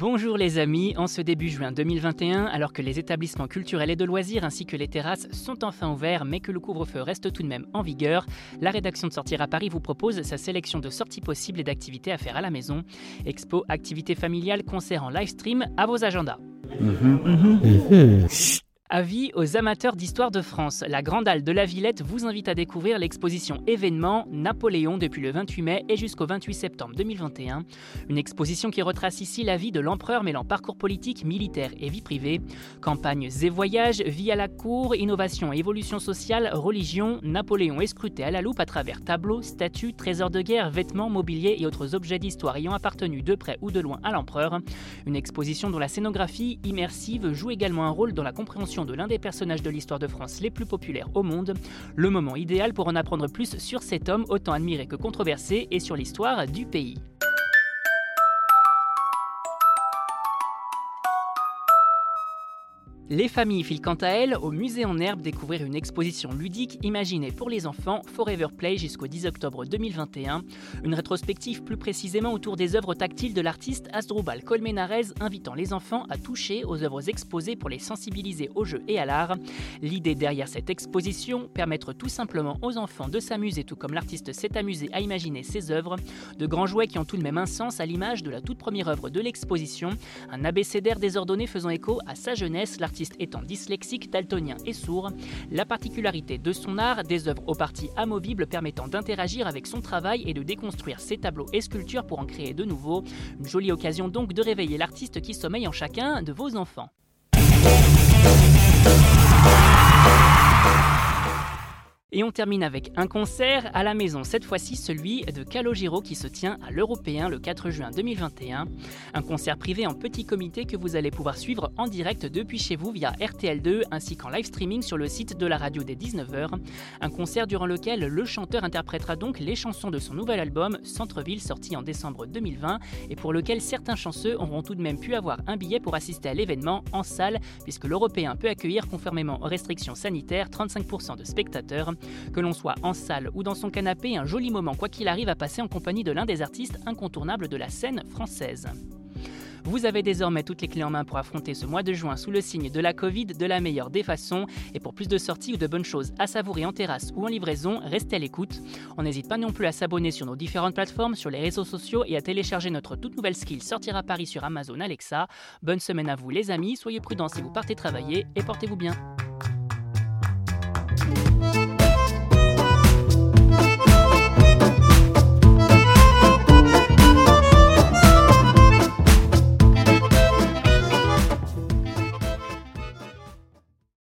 Bonjour les amis, en ce début juin 2021, alors que les établissements culturels et de loisirs ainsi que les terrasses sont enfin ouverts mais que le couvre-feu reste tout de même en vigueur, la rédaction de Sortir à Paris vous propose sa sélection de sorties possibles et d'activités à faire à la maison. Expo, activités familiales, concerts en live stream, à vos agendas. Avis aux amateurs d'histoire de France. La Grande Halle de la Villette vous invite à découvrir l'exposition événement Napoléon depuis le 28 mai et jusqu'au 28 septembre 2021. Une exposition qui retrace ici la vie de l'empereur mêlant parcours politique, militaire et vie privée. Campagnes et voyages, vie à la cour, innovation et évolution sociale, religion, Napoléon est scruté à la loupe à travers tableaux, statues, trésors de guerre, vêtements, mobilier et autres objets d'histoire ayant appartenu de près ou de loin à l'empereur. Une exposition dont la scénographie immersive joue également un rôle dans la compréhension de l'un des personnages de l'histoire de France les plus populaires au monde, le moment idéal pour en apprendre plus sur cet homme autant admiré que controversé et sur l'histoire du pays. Les familles filent quant à elles au musée en herbe découvrir une exposition ludique imaginée pour les enfants Forever Play jusqu'au 10 octobre 2021. Une rétrospective plus précisément autour des œuvres tactiles de l'artiste Asdrubal Colmenares invitant les enfants à toucher aux œuvres exposées pour les sensibiliser au jeu et à l'art. L'idée derrière cette exposition, permettre tout simplement aux enfants de s'amuser tout comme l'artiste s'est amusé à imaginer ses œuvres. De grands jouets qui ont tout de même un sens à l'image de la toute première œuvre de l'exposition, un abécédaire désordonné faisant écho à sa jeunesse, l'artiste étant dyslexique, daltonien et sourd. La particularité de son art, des œuvres aux parties amovibles permettant d'interagir avec son travail et de déconstruire ses tableaux et sculptures pour en créer de nouveaux. Une jolie occasion donc de réveiller l'artiste qui sommeille en chacun de vos enfants. Et on termine avec un concert à la maison, cette fois-ci celui de Calogero qui se tient à l'Européen le 4 juin 2021. Un concert privé en petit comité que vous allez pouvoir suivre en direct depuis chez vous via RTL2 ainsi qu'en live streaming sur le site de la radio des 19h. Un concert durant lequel le chanteur interprétera donc les chansons de son nouvel album Centre-ville sorti en décembre 2020 et pour lequel certains chanceux auront tout de même pu avoir un billet pour assister à l'événement en salle puisque l'Européen peut accueillir conformément aux restrictions sanitaires 35% de spectateurs. Que l'on soit en salle ou dans son canapé, un joli moment quoi qu'il arrive à passer en compagnie de l'un des artistes incontournables de la scène française. Vous avez désormais toutes les clés en main pour affronter ce mois de juin sous le signe de la Covid de la meilleure des façons. Et pour plus de sorties ou de bonnes choses à savourer en terrasse ou en livraison, restez à l'écoute. On n'hésite pas non plus à s'abonner sur nos différentes plateformes, sur les réseaux sociaux et à télécharger notre toute nouvelle skill Sortir à Paris sur Amazon Alexa. Bonne semaine à vous les amis, soyez prudents si vous partez travailler et portez-vous bien.